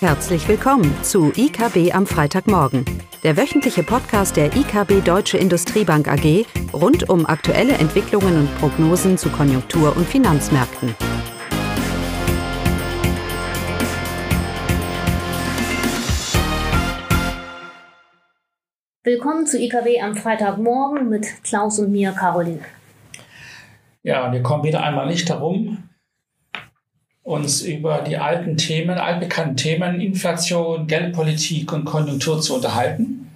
Herzlich willkommen zu IKB am Freitagmorgen, der wöchentliche Podcast der IKB Deutsche Industriebank AG rund um aktuelle Entwicklungen und Prognosen zu Konjunktur- und Finanzmärkten. Willkommen zu IKB am Freitagmorgen mit Klaus und mir, Caroline. Ja, wir kommen wieder einmal nicht darum, uns über die alten Themen, altbekannten Themen Inflation, Geldpolitik und Konjunktur zu unterhalten,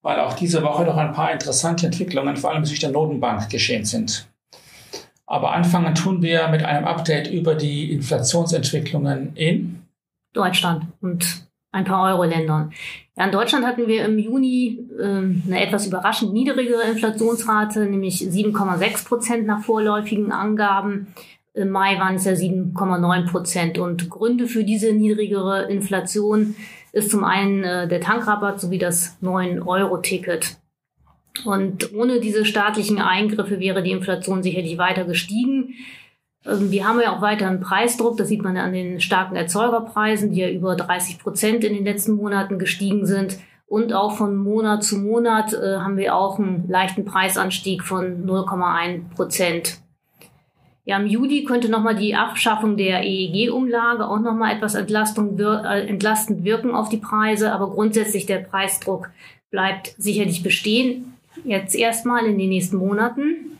weil auch diese Woche noch ein paar interessante Entwicklungen, vor allem durch der Notenbank, geschehen sind. Aber anfangen tun wir mit einem Update über die Inflationsentwicklungen in Deutschland und ein paar Euro-Ländern. Ja, in Deutschland hatten wir im Juni äh, eine etwas überraschend niedrigere Inflationsrate, nämlich 7,6 Prozent nach vorläufigen Angaben. Im Mai waren es ja 7,9 Prozent. Und Gründe für diese niedrigere Inflation ist zum einen äh, der Tankrabatt sowie das 9-Euro-Ticket. Und ohne diese staatlichen Eingriffe wäre die Inflation sicherlich weiter gestiegen. Ähm, wir haben ja auch weiteren Preisdruck. Das sieht man ja an den starken Erzeugerpreisen, die ja über 30 Prozent in den letzten Monaten gestiegen sind. Und auch von Monat zu Monat äh, haben wir auch einen leichten Preisanstieg von 0,1 Prozent. Ja, im Juli könnte nochmal die Abschaffung der EEG-Umlage auch nochmal etwas Entlastung wir äh, entlastend wirken auf die Preise, aber grundsätzlich der Preisdruck bleibt sicherlich bestehen. Jetzt erstmal in den nächsten Monaten.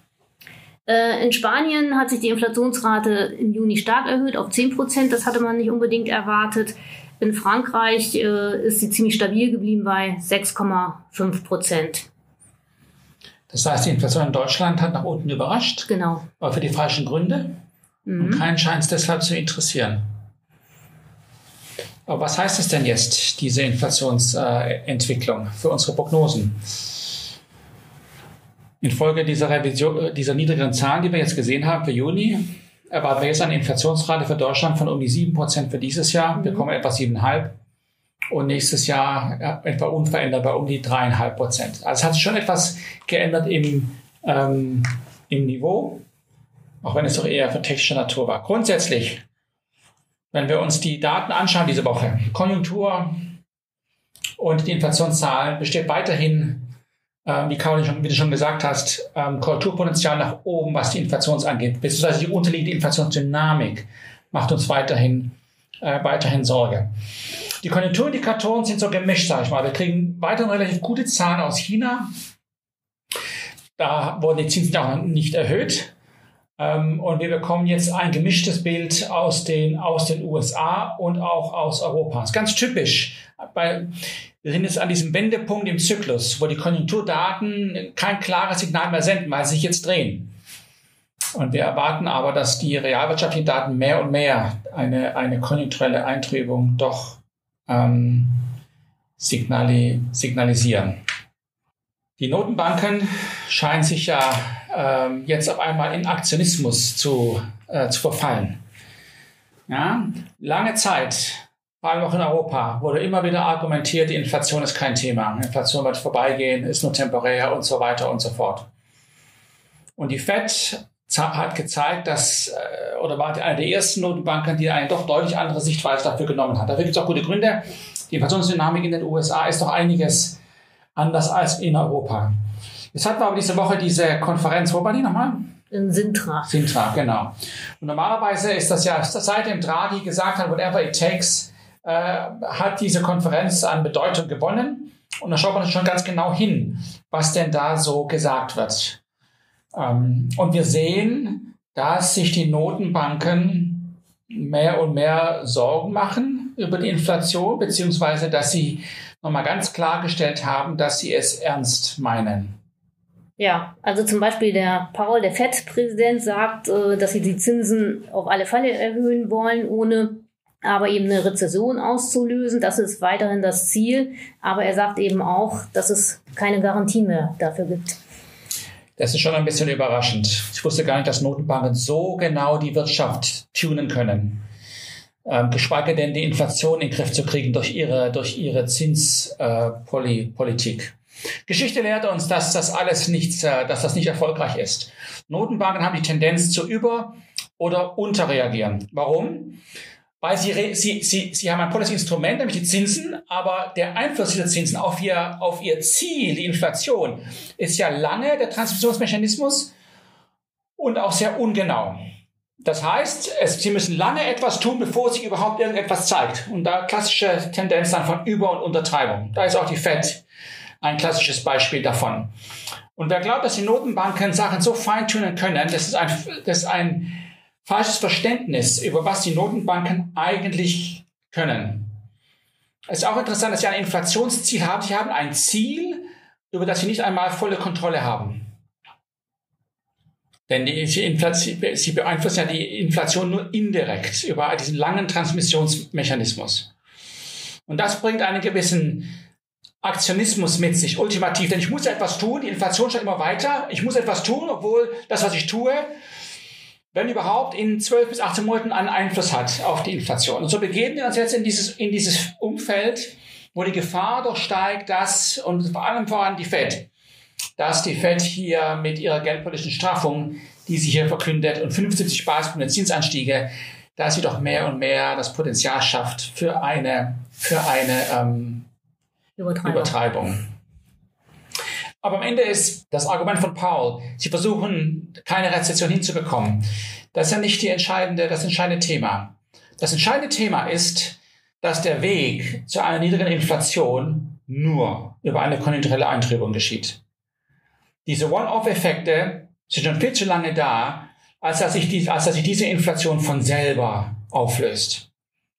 Äh, in Spanien hat sich die Inflationsrate im Juni stark erhöht auf 10 Prozent. Das hatte man nicht unbedingt erwartet. In Frankreich äh, ist sie ziemlich stabil geblieben bei 6,5 Prozent. Das heißt, die Inflation in Deutschland hat nach unten überrascht. Genau. Aber für die falschen Gründe. Mhm. Und keinen scheint es deshalb zu interessieren. Aber was heißt es denn jetzt, diese Inflationsentwicklung äh, für unsere Prognosen? Infolge dieser Revision, dieser niedrigeren Zahlen, die wir jetzt gesehen haben für Juni, erwarten wir jetzt eine Inflationsrate für Deutschland von um die 7% für dieses Jahr. Mhm. Wir kommen etwa 7,5 und nächstes Jahr etwa unverändert bei um die dreieinhalb Prozent. Also es hat sich schon etwas geändert im, ähm, im Niveau, auch wenn es doch eher für technische Natur war. Grundsätzlich, wenn wir uns die Daten anschauen diese Woche, Konjunktur und die Inflationszahlen, besteht weiterhin, äh, wie Caroline schon, wie du schon gesagt hast, ähm, Korrekturpotenzial nach oben, was die Inflation angeht, beziehungsweise die unterliegende Inflationsdynamik macht uns weiterhin, äh, weiterhin Sorge. Die Konjunkturindikatoren sind so gemischt, sage ich mal. Wir kriegen weiterhin relativ gute Zahlen aus China. Da wurden die Zinsen auch nicht erhöht. Ähm, und wir bekommen jetzt ein gemischtes Bild aus den, aus den USA und auch aus Europa. Das ist ganz typisch. Bei, wir sind jetzt an diesem Wendepunkt im Zyklus, wo die Konjunkturdaten kein klares Signal mehr senden, weil sie sich jetzt drehen. Und wir erwarten aber, dass die realwirtschaftlichen Daten mehr und mehr eine, eine konjunkturelle Eintrübung doch ähm, signali signalisieren. Die Notenbanken scheinen sich ja ähm, jetzt auf einmal in Aktionismus zu, äh, zu verfallen. Ja? Lange Zeit, vor allem auch in Europa, wurde immer wieder argumentiert, die Inflation ist kein Thema. Inflation wird vorbeigehen, ist nur temporär und so weiter und so fort. Und die Fed hat gezeigt, dass, äh, oder war eine der ersten Notenbanken, die eine doch deutlich andere Sichtweise dafür genommen hat. Dafür gibt es auch gute Gründe. Die Inflationsdynamik in den USA ist doch einiges anders als in Europa. Jetzt hatten wir aber diese Woche diese Konferenz, wo war die nochmal? In Sintra. Sintra, genau. Und normalerweise ist das ja, seitdem Draghi gesagt hat, whatever it takes, äh, hat diese Konferenz an Bedeutung gewonnen. Und da schaut man schon ganz genau hin, was denn da so gesagt wird. Ähm, und wir sehen, dass sich die Notenbanken mehr und mehr Sorgen machen über die Inflation, beziehungsweise dass sie nochmal ganz klargestellt haben, dass sie es ernst meinen. Ja, also zum Beispiel der Paul, der FED-Präsident, sagt, äh, dass sie die Zinsen auf alle Fälle erhöhen wollen, ohne aber eben eine Rezession auszulösen. Das ist weiterhin das Ziel. Aber er sagt eben auch, dass es keine Garantie mehr dafür gibt. Das ist schon ein bisschen überraschend. Ich wusste gar nicht, dass Notenbanken so genau die Wirtschaft tunen können. Ähm, geschweige denn die Inflation in den Griff zu kriegen durch ihre, durch ihre Zinspolitik. Äh, Geschichte lehrt uns, dass das alles nichts, äh, dass das nicht erfolgreich ist. Notenbanken haben die Tendenz zu über- oder unterreagieren. Warum? Weil sie, sie, sie, sie haben ein politisches Instrument, nämlich die Zinsen, aber der Einfluss dieser Zinsen auf ihr, auf ihr Ziel, die Inflation, ist ja lange der Transmissionsmechanismus und auch sehr ungenau. Das heißt, es, sie müssen lange etwas tun, bevor sich überhaupt irgendetwas zeigt. Und da klassische Tendenz dann von Über- und Untertreibung. Da ist auch die Fed ein klassisches Beispiel davon. Und wer glaubt, dass die Notenbanken Sachen so feintunen können, das ist ein, das ist ein falsches Verständnis über was die Notenbanken eigentlich können. Es ist auch interessant, dass sie ein Inflationsziel haben. Sie haben ein Ziel, über das sie nicht einmal volle Kontrolle haben. Denn die, sie beeinflussen ja die Inflation nur indirekt über diesen langen Transmissionsmechanismus. Und das bringt einen gewissen Aktionismus mit sich, ultimativ. Denn ich muss etwas tun, die Inflation steigt immer weiter. Ich muss etwas tun, obwohl das, was ich tue, wenn überhaupt, in 12 bis 18 Monaten einen Einfluss hat auf die Inflation. Und so begeben wir uns jetzt in dieses, in dieses Umfeld, wo die Gefahr doch steigt, dass, und vor allem voran die Fed, dass die Fed hier mit ihrer geldpolitischen Straffung, die sie hier verkündet, und 75 Basispunkte Zinsanstiege, dass sie doch mehr und mehr das Potenzial schafft für eine, für eine ähm, Übertreibung. Übertreibung. Aber am Ende ist das Argument von Paul, sie versuchen, keine Rezession hinzubekommen. Das ist ja nicht die entscheidende, das entscheidende Thema. Das entscheidende Thema ist, dass der Weg zu einer niedrigen Inflation nur über eine konjunkturelle Eintrübung geschieht. Diese One-Off-Effekte sind schon viel zu lange da, als dass sich, die, als dass sich diese Inflation von selber auflöst.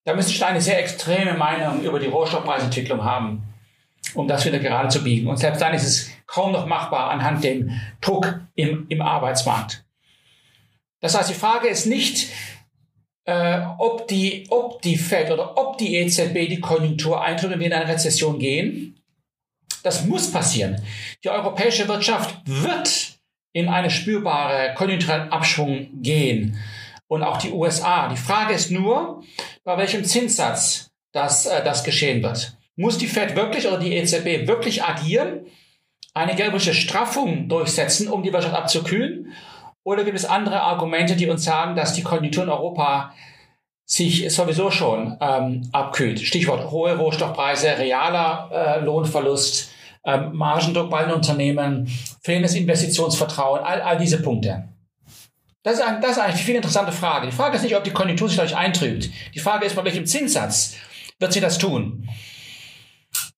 Da müsste ich eine sehr extreme Meinung über die Rohstoffpreisentwicklung haben um das wieder gerade zu biegen. Und selbst dann ist es kaum noch machbar anhand dem Druck im, im Arbeitsmarkt. Das heißt, die Frage ist nicht, äh, ob, die, ob die Fed oder ob die EZB die Konjunktur eindrückt und wir in eine Rezession gehen. Das muss passieren. Die europäische Wirtschaft wird in eine spürbare konjunkturelle Abschwung gehen. Und auch die USA. Die Frage ist nur, bei welchem Zinssatz das, äh, das geschehen wird. Muss die Fed wirklich oder die EZB wirklich agieren, eine geldpolitische Straffung durchsetzen, um die Wirtschaft abzukühlen? Oder gibt es andere Argumente, die uns sagen, dass die Konjunktur in Europa sich sowieso schon ähm, abkühlt? Stichwort hohe Rohstoffpreise, realer äh, Lohnverlust, ähm, Margendruck bei den Unternehmen, fehlendes Investitionsvertrauen, all, all diese Punkte. Das ist, ein, das ist eigentlich eine viel interessante Frage. Die Frage ist nicht, ob die Konjunktur sich dadurch eintrübt. Die Frage ist, bei welchem Zinssatz wird sie das tun?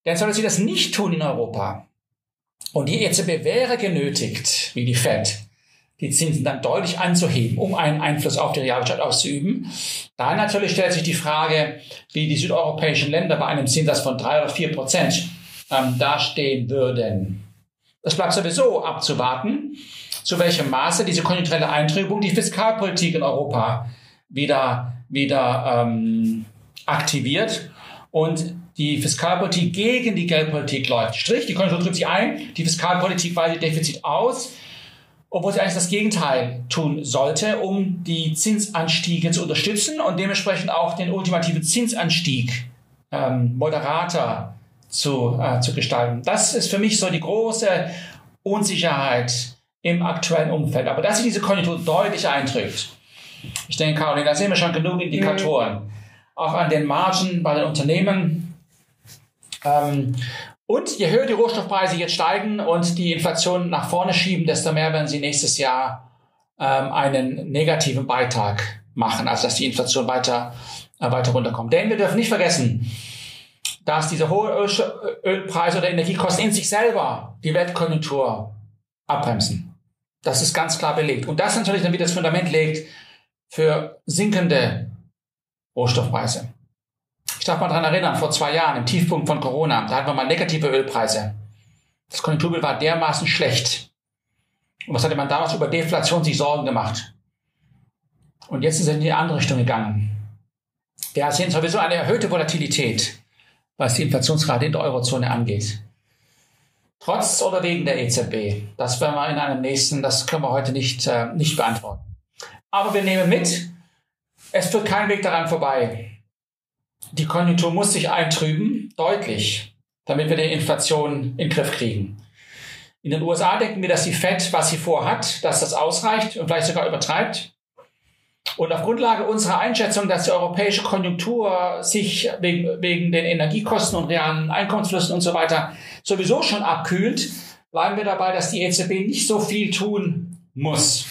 Denn sollte sie das nicht tun in Europa und die EZB wäre genötigt, wie die Fed, die Zinsen dann deutlich anzuheben, um einen Einfluss auf die Realwirtschaft auszuüben, dann natürlich stellt sich die Frage, wie die südeuropäischen Länder bei einem Zinssatz von drei oder vier Prozent ähm, dastehen würden. Es bleibt sowieso abzuwarten, zu welchem Maße diese konjunkturelle Eintrübung die Fiskalpolitik in Europa wieder, wieder ähm, aktiviert und die Fiskalpolitik gegen die Geldpolitik läuft. Strich, die Konjunktur drückt sich ein, die Fiskalpolitik weitet Defizit aus, obwohl sie eigentlich das Gegenteil tun sollte, um die Zinsanstiege zu unterstützen und dementsprechend auch den ultimativen Zinsanstieg ähm, moderater zu, äh, zu gestalten. Das ist für mich so die große Unsicherheit im aktuellen Umfeld. Aber dass sich diese Konjunktur deutlich eindrückt, ich denke, Caroline, da sehen wir schon genug Indikatoren. Mhm. Auch an den Margen bei den Unternehmen, ähm, und je höher die Rohstoffpreise jetzt steigen und die Inflation nach vorne schieben, desto mehr werden sie nächstes Jahr ähm, einen negativen Beitrag machen, also dass die Inflation weiter, äh, weiter runterkommt. Denn wir dürfen nicht vergessen, dass diese hohen Ölpreise oder Energiekosten in sich selber die Weltkonjunktur abbremsen. Das ist ganz klar belegt. Und das natürlich dann wieder das Fundament legt für sinkende Rohstoffpreise. Ich darf mal daran erinnern, vor zwei Jahren, im Tiefpunkt von Corona, da hatten wir mal negative Ölpreise. Das Konjunkturbild war dermaßen schlecht. Und was hatte man damals über Deflation sich Sorgen gemacht? Und jetzt ist es in die andere Richtung gegangen. Wir sehen sowieso eine erhöhte Volatilität, was die Inflationsrate in der Eurozone angeht. Trotz oder wegen der EZB. Das werden wir in einem nächsten, das können wir heute nicht, äh, nicht beantworten. Aber wir nehmen mit, es führt kein Weg daran vorbei, die Konjunktur muss sich eintrüben, deutlich, damit wir die Inflation in den Griff kriegen. In den USA denken wir, dass die Fed, was sie vorhat, dass das ausreicht und vielleicht sogar übertreibt. Und auf Grundlage unserer Einschätzung, dass die europäische Konjunktur sich wegen, wegen den Energiekosten und realen Einkommensflüssen und so weiter sowieso schon abkühlt, bleiben wir dabei, dass die EZB nicht so viel tun muss,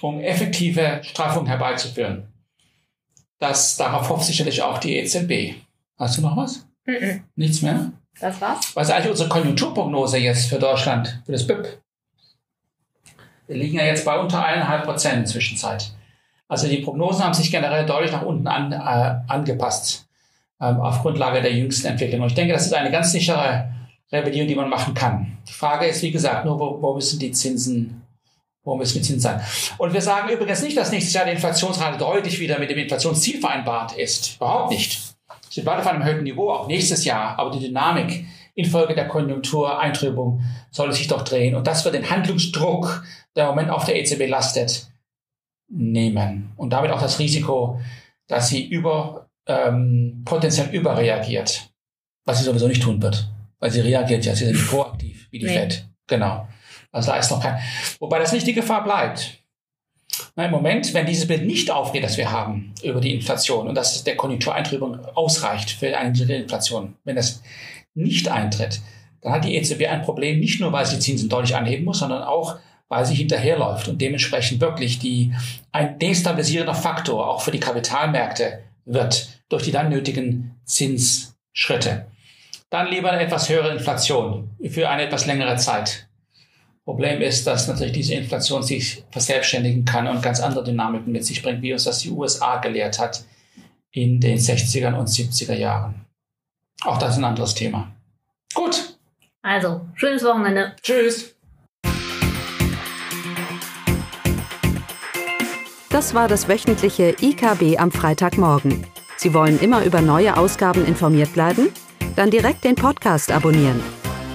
um effektive Straffung herbeizuführen. Das, darauf hofft sicherlich auch die EZB. Hast du noch was? Mm -mm. Nichts mehr? Das war's. Was ist eigentlich unsere Konjunkturprognose jetzt für Deutschland, für das BIP? Wir liegen ja jetzt bei unter eineinhalb Prozent Zwischenzeit. Also die Prognosen haben sich generell deutlich nach unten an, äh, angepasst ähm, auf Grundlage der jüngsten Entwicklung. Und ich denke, das ist eine ganz sichere Revision, die man machen kann. Die Frage ist, wie gesagt, nur wo, wo müssen die Zinsen, wo müssen die Zinsen sein? Und wir sagen übrigens nicht, dass nächstes Jahr die Inflationsrate deutlich wieder mit dem Inflationsziel vereinbart ist. Überhaupt nicht. Sie sind weiter auf einem erhöhten Niveau, auch nächstes Jahr. Aber die Dynamik infolge der Konjunktureintrübung soll sich doch drehen. Und das wird den Handlungsdruck, der im Moment auf der EZB lastet, nehmen. Und damit auch das Risiko, dass sie über, ähm, potenziell überreagiert. Was sie sowieso nicht tun wird. Weil sie reagiert ja, sie nicht proaktiv, wie die nee. Fed. Genau. Also da ist noch kein, wobei das nicht die Gefahr bleibt. Na, Im Moment, wenn dieses Bild nicht aufgeht, das wir haben über die Inflation und dass der Konjunktureintrübung ausreicht für eine Inflation, wenn das nicht eintritt, dann hat die EZB ein Problem, nicht nur, weil sie Zinsen deutlich anheben muss, sondern auch, weil sie hinterherläuft und dementsprechend wirklich die, ein destabilisierender Faktor auch für die Kapitalmärkte wird durch die dann nötigen Zinsschritte. Dann lieber eine etwas höhere Inflation für eine etwas längere Zeit. Problem ist, dass natürlich diese Inflation sich verselbstständigen kann und ganz andere Dynamiken mit sich bringt, wie uns das die USA gelehrt hat in den 60er und 70er Jahren. Auch das ist ein anderes Thema. Gut. Also, schönes Wochenende. Tschüss. Das war das wöchentliche IKB am Freitagmorgen. Sie wollen immer über neue Ausgaben informiert bleiben? Dann direkt den Podcast abonnieren.